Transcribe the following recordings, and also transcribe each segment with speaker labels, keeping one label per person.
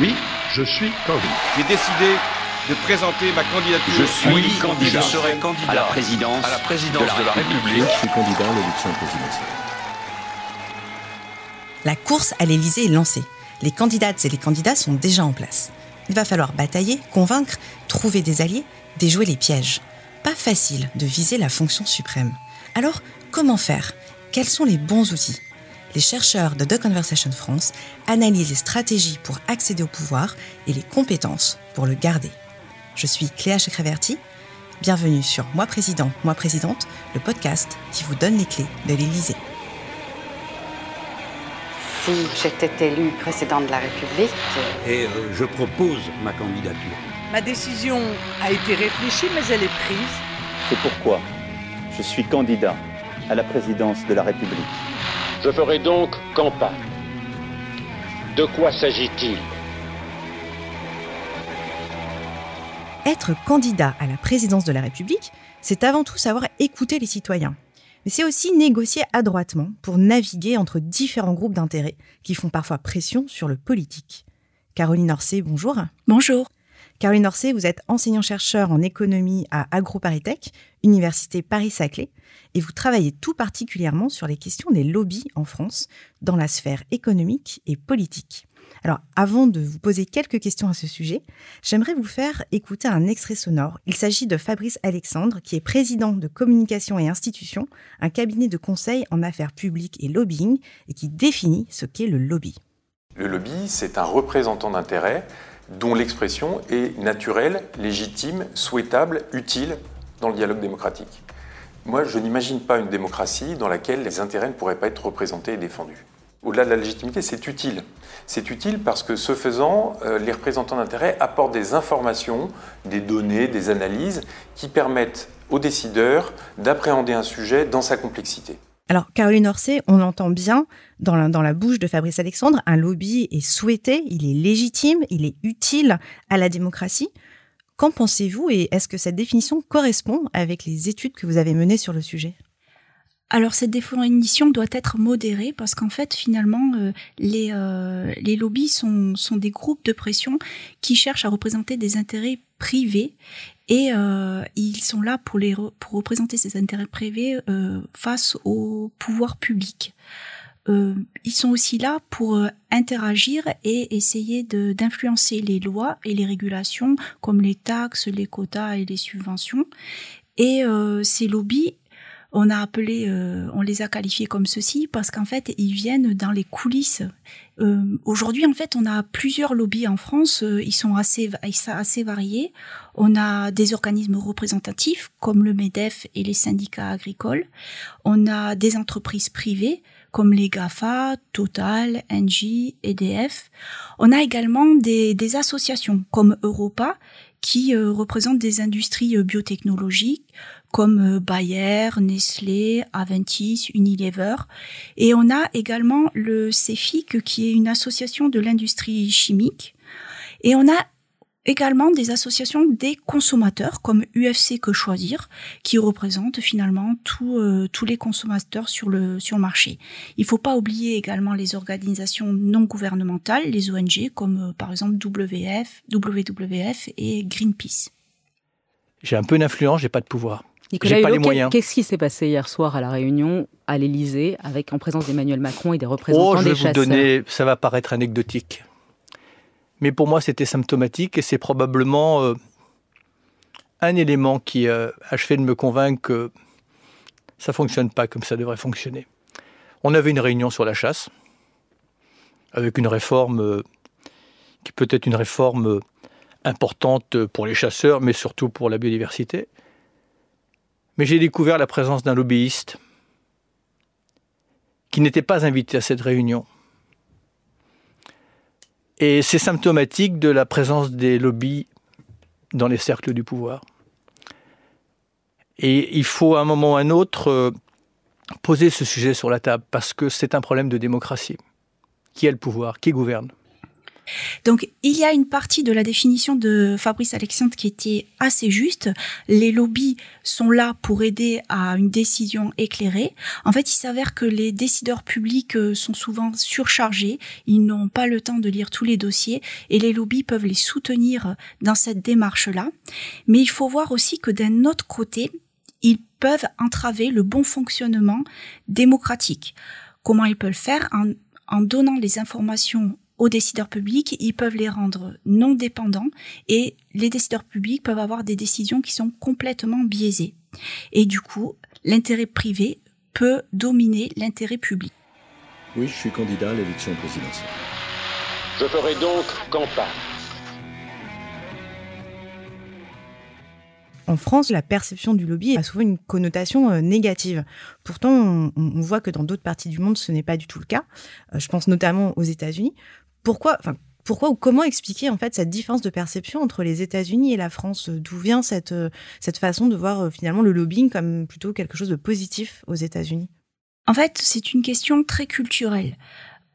Speaker 1: Oui, je suis candidat.
Speaker 2: J'ai décidé de présenter ma candidature.
Speaker 3: Je suis candidat.
Speaker 4: Je serai candidat
Speaker 3: à la présidence,
Speaker 4: à la présidence
Speaker 3: de la, République.
Speaker 1: Je suis candidat à l'élection présidentielle.
Speaker 5: La course à l'Élysée est lancée. Les candidates et les candidats sont déjà en place. Il va falloir batailler, convaincre, trouver des alliés, déjouer les pièges. Pas facile de viser la fonction suprême. Alors, comment faire? Quels sont les bons outils? Les chercheurs de The Conversation France analysent les stratégies pour accéder au pouvoir et les compétences pour le garder. Je suis Cléa Chekreverti. Bienvenue sur Moi Président, Moi Présidente, le podcast qui vous donne les clés de l'Élysée.
Speaker 6: Si j'étais élue présidente de la République.
Speaker 7: Et euh, je propose ma candidature.
Speaker 8: Ma décision a été réfléchie, mais elle est prise.
Speaker 9: C'est pourquoi je suis candidat à la présidence de la République.
Speaker 10: Je ferai donc campagne. De quoi s'agit-il
Speaker 5: Être candidat à la présidence de la République, c'est avant tout savoir écouter les citoyens. Mais c'est aussi négocier adroitement pour naviguer entre différents groupes d'intérêts qui font parfois pression sur le politique. Caroline Orsay, bonjour.
Speaker 11: Bonjour.
Speaker 5: Caroline Orsay, vous êtes enseignant-chercheur en économie à AgroParisTech, Université Paris-Saclay, et vous travaillez tout particulièrement sur les questions des lobbies en France, dans la sphère économique et politique. Alors, avant de vous poser quelques questions à ce sujet, j'aimerais vous faire écouter un extrait sonore. Il s'agit de Fabrice Alexandre, qui est président de Communication et Institutions, un cabinet de conseil en affaires publiques et lobbying, et qui définit ce qu'est le lobby.
Speaker 12: Le lobby, c'est un représentant d'intérêt dont l'expression est naturelle, légitime, souhaitable, utile dans le dialogue démocratique. Moi, je n'imagine pas une démocratie dans laquelle les intérêts ne pourraient pas être représentés et défendus. Au-delà de la légitimité, c'est utile. C'est utile parce que ce faisant, euh, les représentants d'intérêt apportent des informations, des données, des analyses qui permettent aux décideurs d'appréhender un sujet dans sa complexité.
Speaker 5: Alors, Caroline Orsay, on entend bien dans la, dans la bouche de Fabrice Alexandre, un lobby est souhaité, il est légitime, il est utile à la démocratie. Qu'en pensez-vous et est-ce que cette définition correspond avec les études que vous avez menées sur le sujet?
Speaker 11: Alors cette définition doit être modérée parce qu'en fait finalement euh, les, euh, les lobbies sont, des groupes de pression qui cherchent à représenter des intérêts privés et euh, ils sont là pour, pour représenter ces intérêts privés face au pouvoir public. Ils sont aussi là pour interagir et essayer d'influencer les lois et les régulations comme les taxes, les quotas et les subventions. Et ces lobbies on a appelé, euh, on les a qualifiés comme ceci parce qu'en fait, ils viennent dans les coulisses. Euh, aujourd'hui, en fait, on a plusieurs lobbies en France. Euh, ils sont assez, assez variés. On a des organismes représentatifs comme le MEDEF et les syndicats agricoles. On a des entreprises privées comme les GAFA, Total, Engie, EDF. On a également des, associations comme Europa qui représentent des industries biotechnologiques, comme euh, Bayer, Nestlé, Aventis, Unilever. Et on a également le CEFIC, qui est une association de l'industrie chimique. Et on a également des associations des consommateurs comme UFC Que Choisir qui représentent finalement euh, tous les consommateurs sur le sur le marché. Il faut pas oublier également les organisations non gouvernementales, les ONG comme euh, par exemple WF, WWF et Greenpeace.
Speaker 13: J'ai un peu d'influence, j'ai pas de pouvoir.
Speaker 14: Nicolas pas les moyens. Qu'est-ce qui s'est passé hier soir à la Réunion, à l'Élysée, avec en présence d'Emmanuel Macron et des représentants
Speaker 13: oh, je
Speaker 14: vais
Speaker 13: vous donner, ça va paraître anecdotique, mais pour moi c'était symptomatique et c'est probablement euh, un élément qui euh, a achevé de me convaincre que ça fonctionne pas comme ça devrait fonctionner. On avait une réunion sur la chasse avec une réforme euh, qui peut être une réforme importante pour les chasseurs, mais surtout pour la biodiversité. Mais j'ai découvert la présence d'un lobbyiste qui n'était pas invité à cette réunion. Et c'est symptomatique de la présence des lobbies dans les cercles du pouvoir. Et il faut à un moment ou à un autre euh, poser ce sujet sur la table parce que c'est un problème de démocratie. Qui a le pouvoir? Qui gouverne?
Speaker 11: Donc, il y a une partie de la définition de Fabrice Alexandre qui était assez juste. Les lobbies sont là pour aider à une décision éclairée. En fait, il s'avère que les décideurs publics euh, sont souvent surchargés. Ils n'ont pas le temps de lire tous les dossiers et les lobbies peuvent les soutenir dans cette démarche-là. Mais il faut voir aussi que d'un autre côté, ils peuvent entraver le bon fonctionnement démocratique. Comment ils peuvent le faire? En, en donnant les informations aux décideurs publics, ils peuvent les rendre non dépendants et les décideurs publics peuvent avoir des décisions qui sont complètement biaisées. Et du coup, l'intérêt privé peut dominer l'intérêt public.
Speaker 1: Oui, je suis candidat à l'élection présidentielle.
Speaker 10: Je ferai donc campagne.
Speaker 5: En France, la perception du lobby a souvent une connotation euh, négative. Pourtant, on, voit que dans d'autres parties du monde, ce n'est pas du tout le cas. Euh, je pense notamment aux États-Unis pourquoi, ou comment expliquer en fait cette différence de perception entre les États-Unis et la France? D'où vient cette, euh, cette façon de voir euh, finalement le lobbying comme plutôt quelque chose de positif aux États-Unis?
Speaker 11: En fait, c'est une question très culturelle.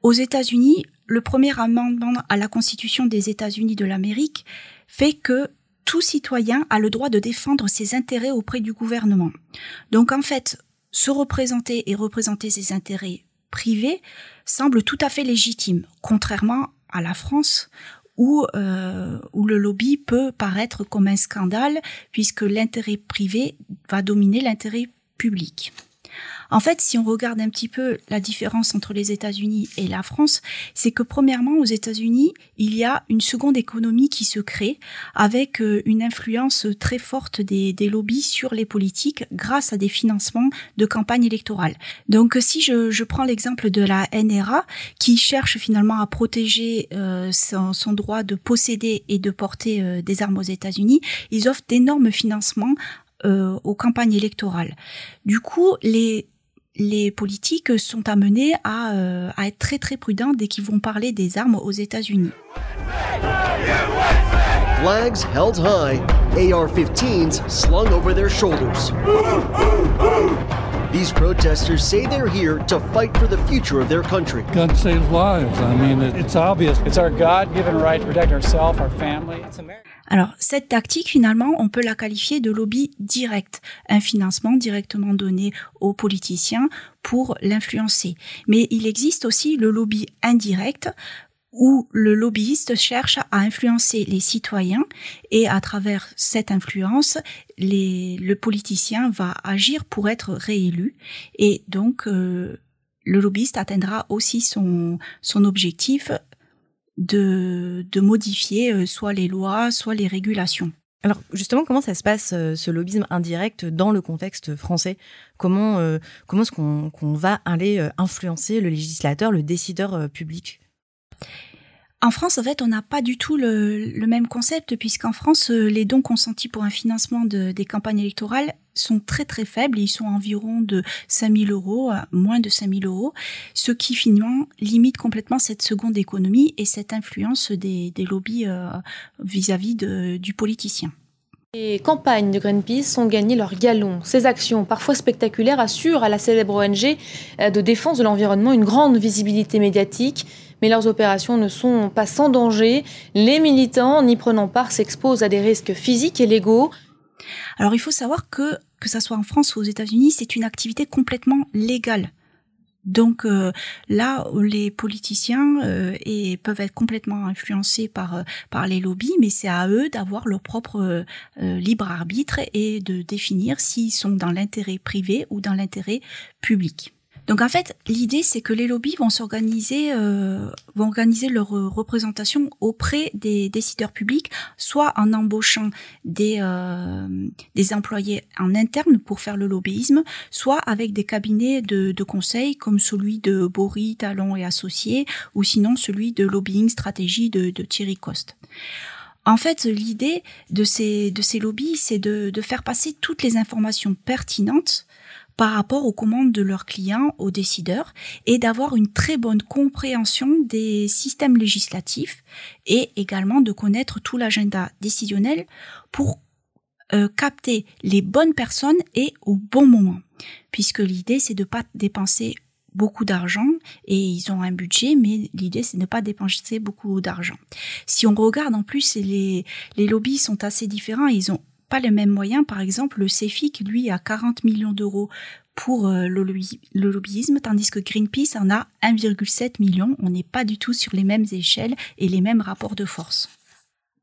Speaker 11: Aux États-Unis, le premier amendement à la Constitution des États-Unis de l'Amérique fait que tout citoyen a le droit de défendre ses intérêts auprès du gouvernement. Donc en fait, se représenter et représenter ses intérêts privé semble tout à fait légitime, contrairement à la France où, euh, où le lobby peut paraître comme un scandale puisque l'intérêt privé va dominer l'intérêt public. En fait, si on regarde un petit peu la différence entre les États-Unis et la France, c'est que premièrement, aux États-Unis, il y a une seconde économie qui se crée avec euh, une influence très forte des, lobbies sur les politiques grâce à des financements de campagne électorale. Donc, si je, prends l'exemple de la NRA, qui cherche finalement à protéger euh, son, droit de posséder et de porter euh, des armes aux États-Unis, ils offrent d'énormes financements aux campagnes électorales. Du coup, les les politiques sont amenés à, euh, à, être très très prudents dès qu'ils vont parler des armes aux États-Unis.
Speaker 4: Flags held high, AR-15s slung over their shoulders. These protesters say they're here to fight for the future of their country.
Speaker 15: Gun saves lives. I mean, it's obvious. It's our God-given right to protect ourselves, our family. It's America.
Speaker 11: Alors, cette tactique, finalement, on peut la qualifier de lobby direct, un financement directement donné aux politiciens pour l'influencer. Mais il existe aussi le lobby indirect, où le lobbyiste cherche à influencer les citoyens et à travers cette influence, le politicien va agir pour être réélu et donc euh, le lobbyiste atteindra aussi son, son objectif de, modifier euh, soit les lois, soit les régulations.
Speaker 5: Alors justement, comment ça se passe euh, ce lobbyisme indirect dans le contexte français? Comment euh, comment est-ce qu'on va aller influencer le législateur, le décideur public?
Speaker 11: En France, en fait, on n'a pas du tout le, même concept, puisqu'en France, euh, les dons consentis pour un financement de, des campagnes électorales sont très très faibles. Ils sont environ de 5000 euros, moins de 5000 euros, ce qui finalement limite complètement cette seconde économie et cette influence des, des lobbies euh, vis-à-vis du politicien.
Speaker 16: Les campagnes de Greenpeace ont gagné leur galon. Ces actions, parfois spectaculaires, assurent à la célèbre ONG euh, de défense de l'environnement une grande visibilité médiatique mais leurs opérations ne sont pas sans danger. Les militants n'y prenant part s'exposent à des risques physiques et légaux.
Speaker 11: Alors il faut savoir que, que ça soit en France ou aux États-Unis, c'est une activité complètement légale. Donc euh, là, les politiciens euh, peuvent être complètement influencés par euh, par les lobbies, mais c'est à eux d'avoir leur propre libre arbitre et de définir s'ils sont dans l'intérêt privé ou dans l'intérêt public. Donc en fait, l'idée c'est que les lobbies vont s'organiser, euh, vont organiser leur euh, représentation auprès des décideurs publics, soit en embauchant des euh, des employés en interne pour faire le lobbyisme, soit avec des cabinets de, de conseil comme celui de Bory, Talon et Associés, ou sinon celui de lobbying stratégie de, de Thierry Coste. En fait, l'idée de ces, de ces lobbies, c'est de, de, faire passer toutes les informations pertinentes par rapport aux commandes de leurs clients, aux décideurs, et d'avoir une très bonne compréhension des systèmes législatifs et également de connaître tout l'agenda décisionnel pour euh, capter les bonnes personnes et au bon moment. Puisque l'idée, c'est de pas dépenser beaucoup d'argent et ils ont un budget, mais l'idée c'est de ne pas dépenser beaucoup d'argent. Si on regarde en plus, les, les lobbies sont assez différents, ils ont pas les mêmes moyens. Par exemple, le CEFIC, lui, a 40 millions d'euros pour euh, le, lobbyisme, tandis que Greenpeace en a 1,7 million. On n'est pas du tout sur les mêmes échelles et les mêmes rapports de force.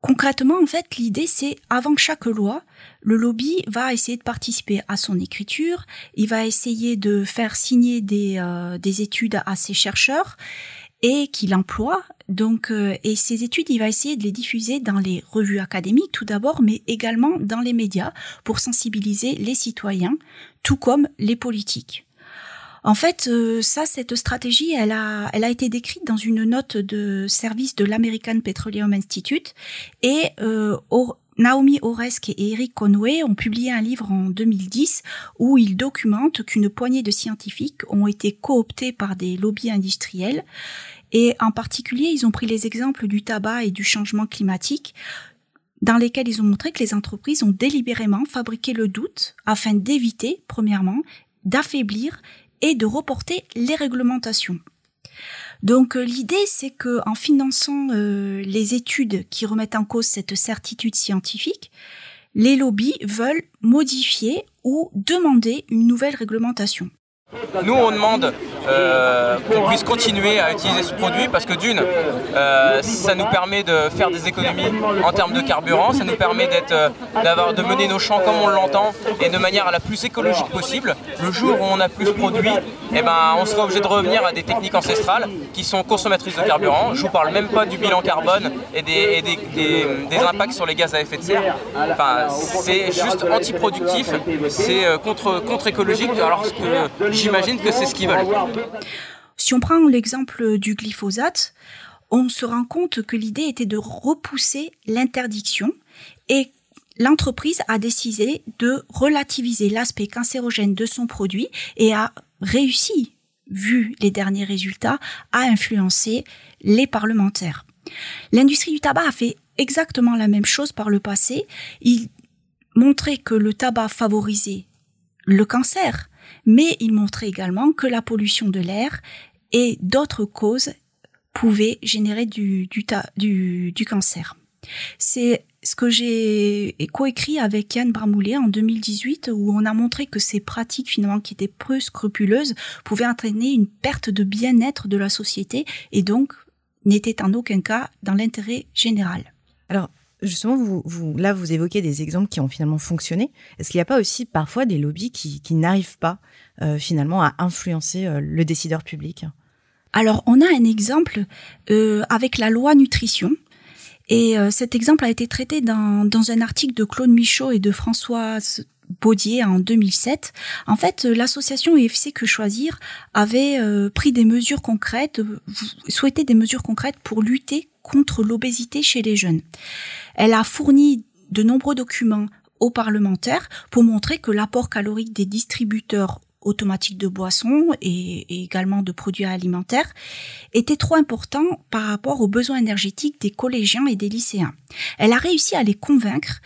Speaker 11: Concrètement, en fait, l'idée, c'est avant chaque loi, le lobby va essayer de participer à son écriture, il va essayer de faire signer des, euh, des études à ses chercheurs et qu'il emploie. Donc, euh, et ces études, il va essayer de les diffuser dans les revues académiques tout d'abord, mais également dans les médias pour sensibiliser les citoyens, tout comme les politiques. En fait, euh, ça, cette stratégie, elle a, elle a été décrite dans une note de service de l'American Petroleum Institute et euh, Naomi Oresk et Eric Conway ont publié un livre en 2010 où ils documentent qu'une poignée de scientifiques ont été cooptés par des lobbies industriels et en particulier, ils ont pris les exemples du tabac et du changement climatique dans lesquels ils ont montré que les entreprises ont délibérément fabriqué le doute afin d'éviter, premièrement, d'affaiblir et de reporter les réglementations. Donc euh, l'idée c'est que en finançant euh, les études qui remettent en cause cette certitude scientifique, les lobbies veulent modifier ou demander une nouvelle réglementation.
Speaker 17: Nous, on demande euh, qu'on puisse continuer à utiliser ce produit parce que d'une, euh, ça nous permet de faire des économies en termes de carburant, ça nous permet d'être, euh, de mener nos champs comme on l'entend et de manière la plus écologique possible. Le jour où on a plus de produits, eh ben, on sera obligé de revenir à des techniques ancestrales qui sont consommatrices de carburant. Je vous parle même pas du bilan carbone et des, impacts sur les gaz à effet de serre. Enfin, c'est juste antiproductif, c'est contre, contre-écologique alors que j'imagine que c'est ce qu'ils veulent.
Speaker 11: Si on prend l'exemple du glyphosate, on se rend compte que l'idée était de repousser l'interdiction et l'entreprise a décidé de relativiser l'aspect cancérogène de son produit et a réussi, vu les derniers résultats, à influencer les parlementaires. L'industrie du tabac a fait exactement la même chose par le passé. Il montrait que le tabac favorisait le cancer, mais il montrait également que la pollution de l'air et d'autres causes pouvaient générer du, cancer. C'est ce que j'ai coécrit avec Yann Bramoulet en 2018 où on a montré que ces pratiques finalement qui étaient peu scrupuleuses pouvaient entraîner une perte de bien-être de la société et donc n'étaient en aucun cas dans l'intérêt général.
Speaker 5: Justement, vous, là, vous évoquez des exemples qui ont finalement fonctionné. Est-ce qu'il n'y a pas aussi parfois des lobbies qui, n'arrivent pas euh, finalement à influencer euh, le décideur public?
Speaker 11: Alors, on a un exemple euh, avec la loi nutrition. Et cet exemple a été traité dans, dans un article de Claude Michaud et de Françoise Baudier en 2007. En fait, l'association EFC Que Choisir avait pris des mesures concrètes, souhaitait des mesures concrètes pour lutter contre l'obésité chez les jeunes. Elle a fourni de nombreux documents aux parlementaires pour montrer que l'apport calorique des distributeurs automatiques de boissons et, également de produits alimentaires était trop important par rapport aux besoins énergétiques des collégiens et des lycéens. Elle a réussi à les convaincre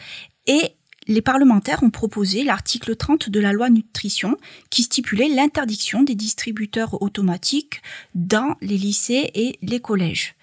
Speaker 11: et les parlementaires ont proposé l'article 30 de la loi nutrition qui stipulait l'interdiction des distributeurs automatiques dans les lycées et les collèges.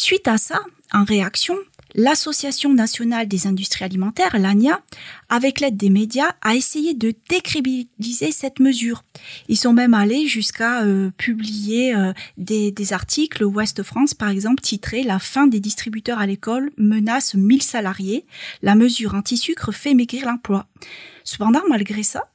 Speaker 11: Suite à ça, en réaction, l'Association nationale des industries alimentaires, l'ANIA, avec l'aide des médias, a essayé de décrédibiliser cette mesure. Ils sont même allés jusqu'à euh, publier euh, des, articles. Ouest France, par exemple, titré La fin des distributeurs à l'école menace 1000 salariés. La mesure anti-sucre fait maigrir l'emploi. Cependant, malgré ça,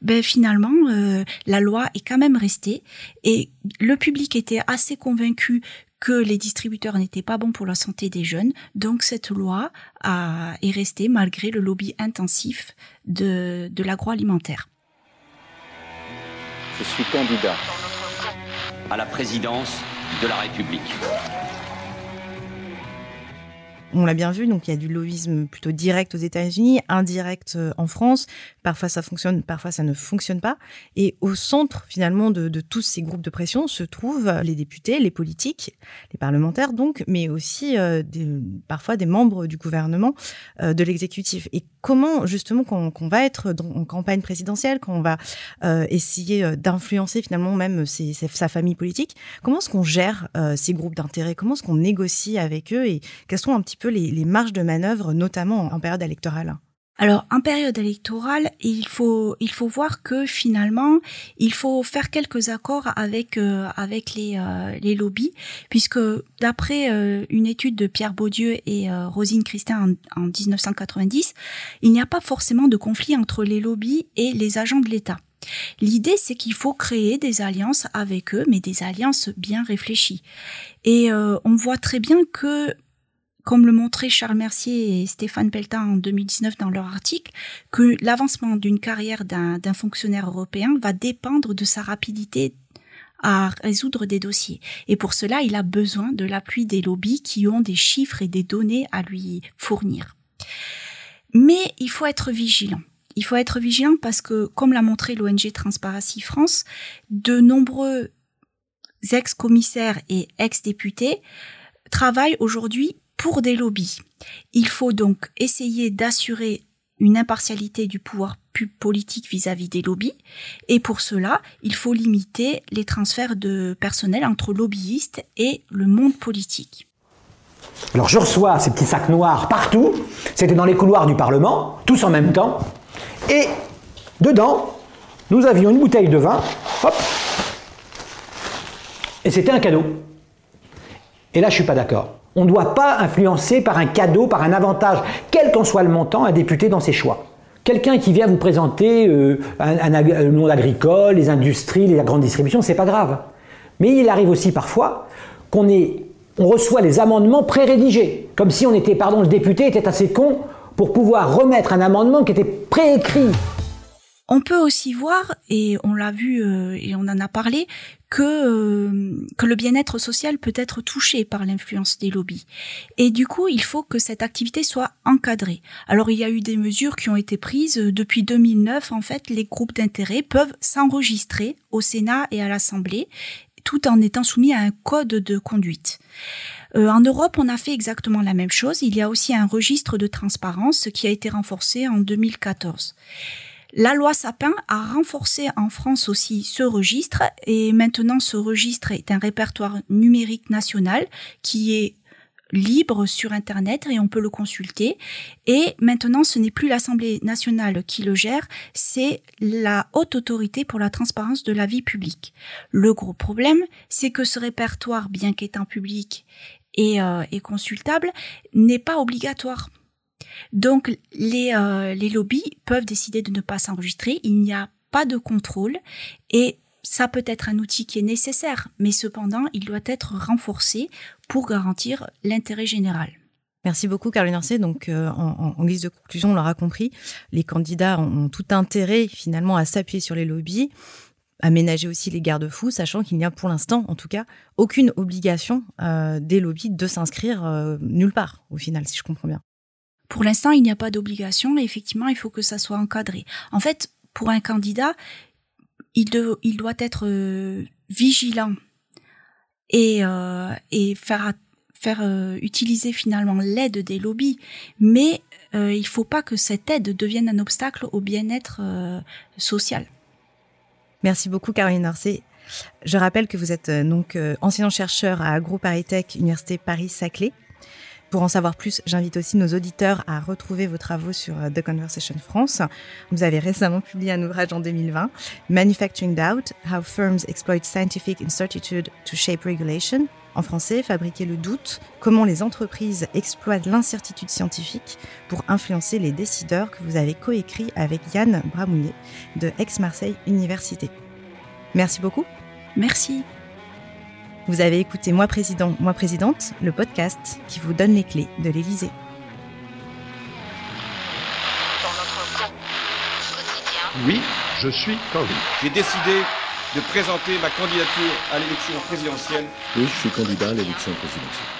Speaker 11: ben finalement euh, la loi est quand même restée et le public était assez convaincu que les distributeurs n'étaient pas bons pour la santé des jeunes. Donc cette loi a, est restée malgré le lobby intensif de, de l'agroalimentaire.
Speaker 9: Je suis candidat
Speaker 3: à la présidence de la République.
Speaker 5: On l'a bien vu, donc il y a du lobbyisme plutôt direct aux États-Unis, indirect euh, en France. Parfois ça fonctionne, parfois ça ne fonctionne pas. Et au centre finalement de, de tous ces groupes de pression se trouvent les députés, les politiques, les parlementaires donc, mais aussi euh, des, parfois des membres du gouvernement, euh, de l'exécutif. Et comment justement qu'on qu va être en campagne présidentielle, quand on va euh, essayer d'influencer finalement même ses, ses, sa famille politique, comment est-ce qu'on gère euh, ces groupes d'intérêt? Comment est-ce qu'on négocie avec eux? Et quelles sont un petit peu les, les marges de manœuvre, notamment en période électorale?
Speaker 11: Alors, en période électorale, il faut il faut voir que finalement, il faut faire quelques accords avec euh, avec les euh, les lobbies, puisque d'après euh, une étude de Pierre Baudieu et euh, Rosine Christin en, en 1990, il n'y a pas forcément de conflit entre les lobbies et les agents de l'État. L'idée, c'est qu'il faut créer des alliances avec eux, mais des alliances bien réfléchies. Et euh, on voit très bien que comme le montraient Charles Mercier et Stéphane Pelletin en 2019 dans leur article, que l'avancement d'une carrière d'un fonctionnaire européen va dépendre de sa rapidité à résoudre des dossiers. Et pour cela, il a besoin de l'appui des lobbies qui ont des chiffres et des données à lui fournir. Mais il faut être vigilant. Il faut être vigilant parce que, comme l'a montré l'ONG Transparency France, de nombreux ex-commissaires et ex-députés travaillent aujourd'hui pour des lobbies. Il faut donc essayer d'assurer une impartialité du pouvoir politique vis-à-vis -vis des lobbies. Et pour cela, il faut limiter les transferts de personnel entre lobbyistes et le monde politique.
Speaker 18: Alors je reçois ces petits sacs noirs partout. C'était dans les couloirs du Parlement, tous en même temps. Et dedans, nous avions une bouteille de vin. Hop. Et c'était un cadeau. Et là, je suis pas d'accord. On ne doit pas influencer par un cadeau, par un avantage, quel qu'en soit le montant, un député dans ses choix. Quelqu'un qui vient vous présenter euh, le monde agricole, les industries, la grande distribution, c'est pas grave. Mais il arrive aussi parfois qu'on on reçoit les amendements pré-rédigés, comme si on était, pardon, le député était assez con pour pouvoir remettre un amendement qui était préécrit.
Speaker 11: On peut aussi voir, et on l'a vu euh, et on en a parlé, que, euh, que le bien-être social peut être touché par l'influence des lobbies. Et du coup, il faut que cette activité soit encadrée. Alors, il y a eu des mesures qui ont été prises. Depuis 2009, en fait, les groupes d'intérêt peuvent s'enregistrer au Sénat et à l'Assemblée, tout en étant soumis à un code de conduite. Euh, en Europe, on a fait exactement la même chose. Il y a aussi un registre de transparence qui a été renforcé en 2014. La loi Sapin a renforcé en France aussi ce registre et maintenant ce registre est un répertoire numérique national qui est libre sur Internet et on peut le consulter. Et maintenant, ce n'est plus l'Assemblée nationale qui le gère, c'est la haute autorité pour la transparence de la vie publique. Le gros problème, c'est que ce répertoire, bien qu'étant public et, euh, consultable, n'est pas obligatoire. Donc les, euh, les lobbies peuvent décider de ne pas s'enregistrer, il n'y a pas de contrôle et ça peut être un outil qui est nécessaire, mais cependant, il doit être renforcé pour garantir l'intérêt général.
Speaker 5: Merci beaucoup, Caroline Arcet. Donc, euh, en, en, guise de conclusion, on l'aura compris, les candidats ont, tout intérêt finalement à s'appuyer sur les lobbies, aménager aussi les garde-fous, sachant qu'il n'y a pour l'instant, en tout cas, aucune obligation euh, des lobbies de s'inscrire nulle part, au final, si je comprends bien.
Speaker 11: Pour l'instant, il n'y a pas d'obligation et effectivement, il faut que ça soit encadré. En fait, pour un candidat, il, doit être euh, vigilant et, euh, faire, euh, utiliser finalement l'aide des lobbies, mais il ne faut pas que cette aide devienne un obstacle au bien-être social.
Speaker 5: Merci beaucoup, Caroline Arcet. Je rappelle que vous êtes donc enseignant-chercheur à AgroParisTech, Université Paris-Saclay. Pour en savoir plus, j'invite aussi nos auditeurs à retrouver vos travaux sur The Conversation France. Vous avez récemment publié un ouvrage en 2020, Manufacturing Doubt, How Firms Exploit Scientific Incertitude to Shape Regulation. En français, Fabriquer le doute, comment les entreprises exploitent l'incertitude scientifique pour influencer les décideurs que vous avez coécrit avec Yann Bramouillet de Aix-Marseille Université. Merci beaucoup.
Speaker 11: Merci.
Speaker 5: Vous avez écouté Moi Président, Moi Présidente, le podcast qui vous donne les clés de l'Élysée.
Speaker 10: Oui, je suis candidat.
Speaker 2: J'ai décidé de présenter ma candidature à l'élection présidentielle.
Speaker 1: Oui, je suis candidat à l'élection présidentielle.